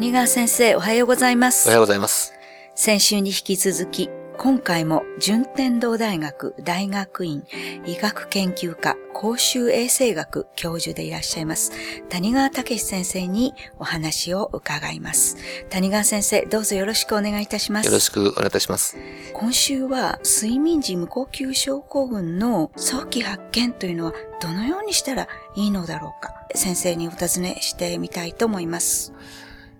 谷川先生、おはようございます。おはようございます。先週に引き続き、今回も順天堂大学大学院医学研究科公衆衛生学教授でいらっしゃいます谷川武先生にお話を伺います。谷川先生、どうぞよろしくお願いいたします。よろしくお願いいたします。今週は睡眠時無呼吸症候群の早期発見というのはどのようにしたらいいのだろうか先生にお尋ねしてみたいと思います。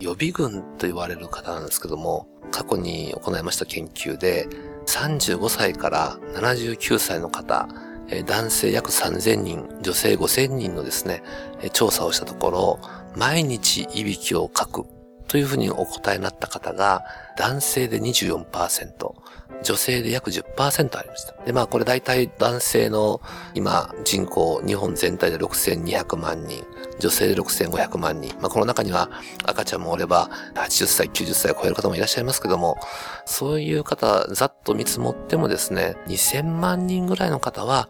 予備軍と言われる方なんですけども、過去に行いました研究で、35歳から79歳の方、男性約3000人、女性5000人のですね、調査をしたところ、毎日いびきをかく。というふうにお答えになった方が、男性で24%、女性で約10%ありました。で、まあこれ大体男性の今人口日本全体で6200万人、女性で6500万人。まあこの中には赤ちゃんもおれば80歳、90歳を超える方もいらっしゃいますけども、そういう方ざっと見積もってもですね、2000万人ぐらいの方は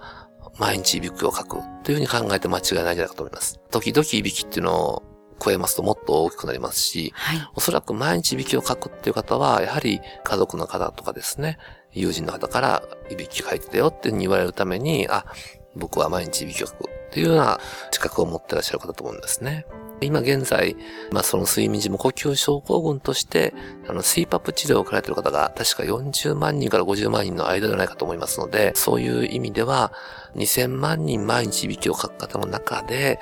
毎日いびきをかくというふうに考えて間違いないんじゃないかと思います。時々いびきっていうのを超えますともっと大きくなりますし、はい。おそらく毎日いびきをかくっていう方は、やはり家族の方とかですね、友人の方からいびきかいてたよっていうふうに言われるために、あ、僕は毎日いびきをかくっていうような資格を持ってらっしゃる方だと思うんですね。今現在、まあその睡眠時無呼吸症候群として、あの CPAP 治療を受けられている方が確か40万人から50万人の間ではないかと思いますので、そういう意味では、2000万人毎日いびきをかく方の中で、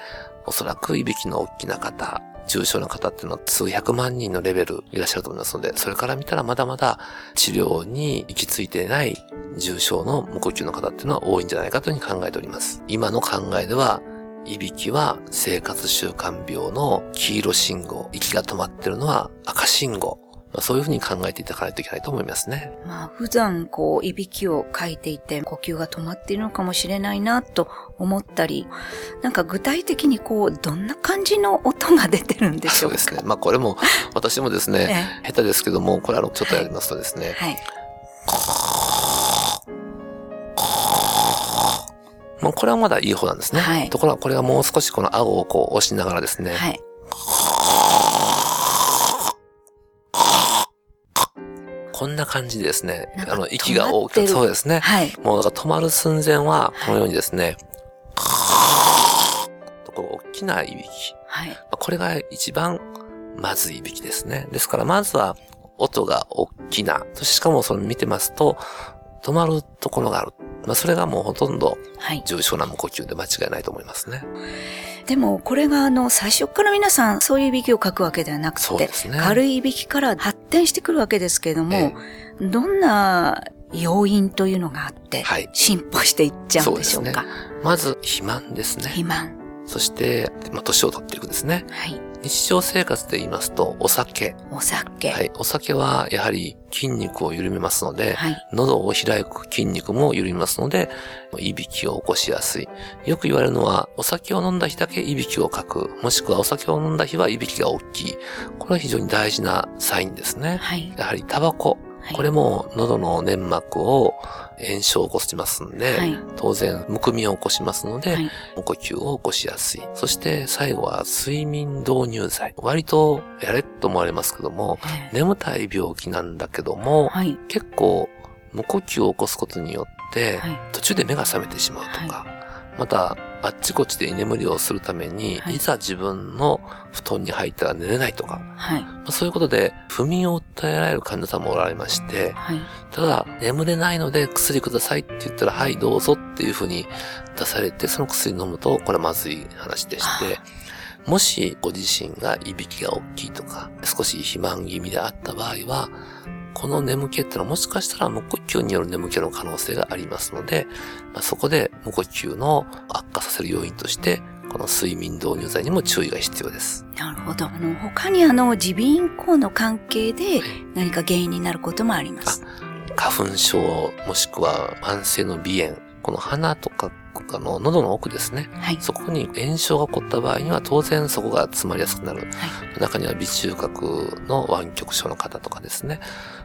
おそらくいびきの大きな方、重症の方っていうのは数百万人のレベルいらっしゃると思いますので、それから見たらまだまだ治療に行き着いていない重症の無呼吸の方っていうのは多いんじゃないかというふうに考えております。今の考えでは、いびきは生活習慣病の黄色信号、息が止まってるのは赤信号。まあ、そういうふうに考えていただかないといけないと思いますね。まあ、普段、こう、いびきをかいていて、呼吸が止まっているのかもしれないな、と思ったり、なんか具体的にこう、どんな感じの音が出てるんでしょかそううですね。まあこれも私もですね、下手ですけども、これあのちょっとやりますとですね、はい。もうこれはまだいい方なんですね。はいところがこれがもう少しこの顎をこう押しながらですね、はい。こんな感じでですねあの息が大きく、そうですね。はい。もうだから止まる寸前は、このようにですね、とこう大きないびき。はい。まあこれが一番まずいびきですね。ですからまずは音が大きな。そしてしかもそれ見てますと、止まるところがある。まあそれがもうほとんどはい。重症な無呼吸で間違いないと思いますね。でも、これがあの、最初から皆さん、そういういびきをかくわけではなくて、そうですね。軽いいびきから発展してくるわけですけれども、えどんな要因というのがあって、はい進歩していっちゃうんでしょうか？まず肥満ですね。肥満。そして、まあ、年を取っていくですね。はい。日常生活で言いますと、お酒。お酒。はい。お酒は、やはり筋肉を緩めますので、はい。喉を開く筋肉も緩みますので、いびきを起こしやすい。よく言われるのは、お酒を飲んだ日だけいびきをかく。もしくはお酒を飲んだ日はいびきが大きい。これは非常に大事なサインですね。はい。やはりタバコ。はいこれも喉の粘膜を炎症を起こしますんで、はい当然、むくみを起こしますので、はい。無呼吸を起こしやすい。そして最後は睡眠導入剤。割とやれと思われますけども、ええ眠たい病気なんだけども、はい。結構無呼吸を起こすことによって、はい。途中で目が覚めてしまうとか、またあっちこっちで居眠りをするために、はいい、ざ自分の布団に入ったら寝れないとか、はい。まあそういうことで不眠を訴えられる患者さんもおられまして、はい。ただ、眠れないので薬くださいって言ったら、はい、どうぞっていうふうに出されて、その薬飲むと、これはまずい話でして、もしご自身がいびきが大きいとか、少し肥満気味であった場合は、この眠気ってのはもしかしたら無呼吸による眠気の可能性がありますので、まあ、そこで無呼吸の悪化させる要因として、この睡眠導入剤にも注意が必要です。なるほど。あの、他にあの、耳鼻咽喉の関係で何か原因になることもあります。花粉症、もしくは慢性の鼻炎、この鼻とか、あの、喉の奥ですね。はい。そこに炎症が起こった場合には当然そこが詰まりやすくなる。はい。中には微中核の湾曲症の方とかですね。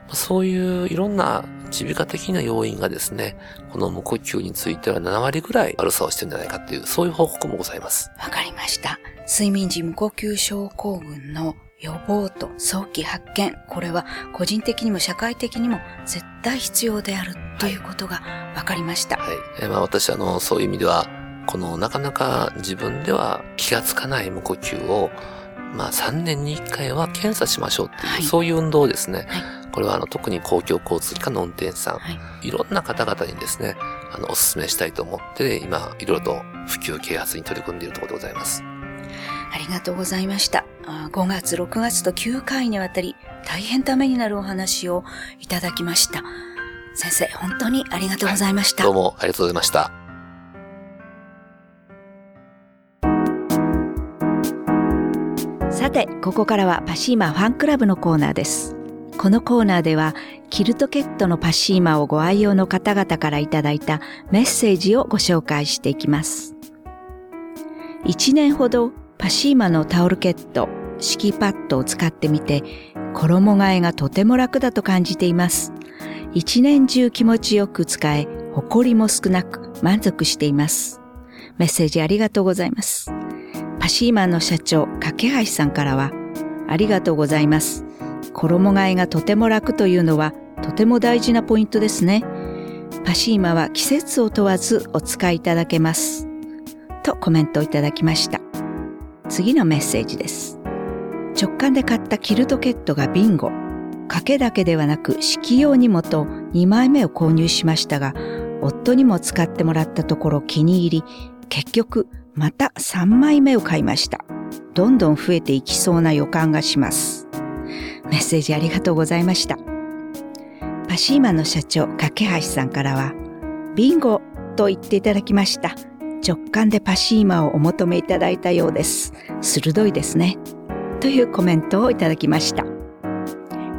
まあそういういろんな耳鼻科的な要因がですね、この無呼吸については7割ぐらい悪さをしてるんじゃないかっていう、そういう報告もございます。わかりました。睡眠時無呼吸症候群の予防と早期発見、これは個人的にも社会的にも絶対必要であるということが分かりました。はい。えー、まあ私あの、そういう意味では、このなかなか自分では気がつかない無呼吸を、まあ3年に1回は検査しましょうっていう、はい、そういう運動をですね、はいこれはあの特に公共交通機関の運転手さん、はい、いろんな方々にですね、あの、お勧めしたいと思って、今、いろいろと普及啓発に取り組んでいるところでございます。ありがとうございました。5月、6月と9回にわたり、大変ためになるお話をいただきました。先生、本当にありがとうございました。はい、どうもありがとうございました。さて、ここからはパシーマファンクラブのコーナーです。このコーナーでは、キルトケットのパシーマをご愛用の方々からいただいたメッセージをご紹介していきます。1年ほどパシーマのタオルケット、敷きパッドを使ってみて、衣替えがとても楽だと感じています。一年中気持ちよく使え、埃も少なく満足しています。メッセージありがとうございます。パシーマンの社長、架橋さんからは、ありがとうございます。衣替えがとても楽というのはとても大事なポイントですね。パシーマは季節を問わずお使いいただけます。とコメントをいただきました。次のメッセージです。直感で買ったキルトケットがビンゴ。掛けだけではなく式用にもと2枚目を購入しましたが、夫にも使ってもらったところ気に入り、結局また3枚目を買いました。どんどん増えていきそうな予感がします。メッセージありがとうございました。パシーマの社長、架橋さんからは、ビンゴと言っていただきました。直感でパシーマをお求めいただいたようです。鋭いですね。というコメントをいただきました。